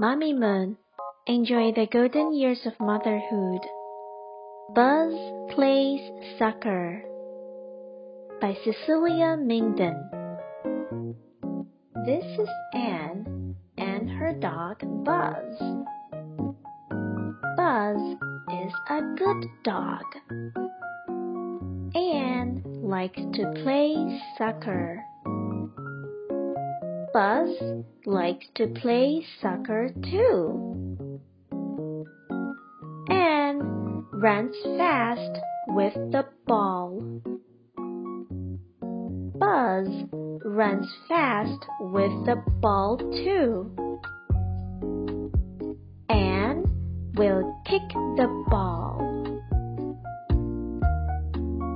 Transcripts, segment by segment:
Mamimoon, enjoy the golden years of motherhood. Buzz Plays Soccer by Cecilia Minden. This is Ann and her dog Buzz. Buzz is a good dog. Ann likes to play soccer. Buzz likes to play soccer too. Ann runs fast with the ball. Buzz runs fast with the ball too. Ann will kick the ball.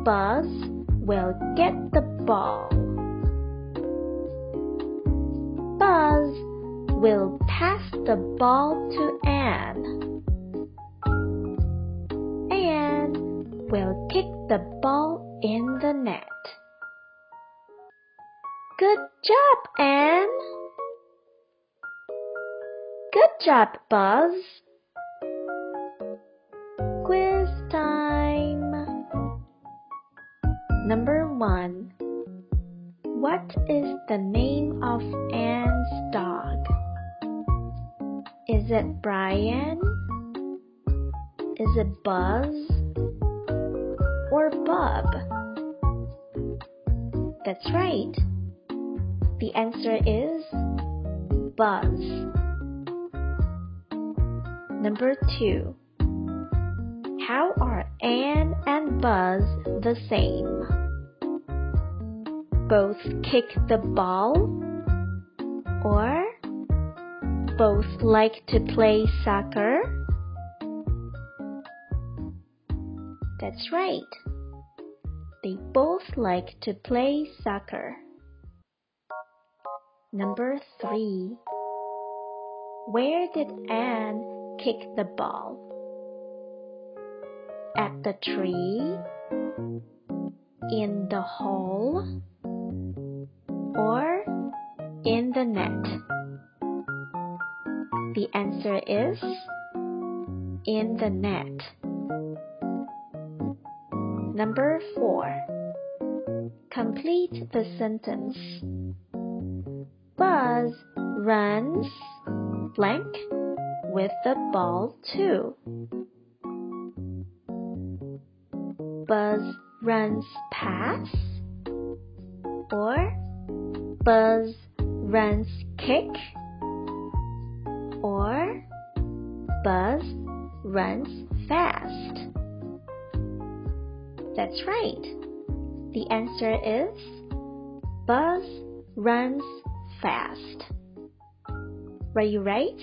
Buzz will get the ball. Will pass the ball to Ann. Ann will kick the ball in the net. Good job, Ann. Good job, Buzz. Quiz time. Number one. What is the name of Ann's dog? Is it Bryan? Is it Buzz? Or Bob? That's right. The answer is Buzz. Number two. How are Ann and Buzz the same? both kick the ball or both like to play soccer? That's right. They both like to play soccer. Number three. Where did Ann kick the ball? At the tree? In the hall? or in the net? The answer is in the net. Number 4. Complete the sentence. Buzz runs blank with the ball too. Buzz runs past or Buzz runs kick or Buzz runs fast? That's right. The answer is Buzz runs fast. Were you right?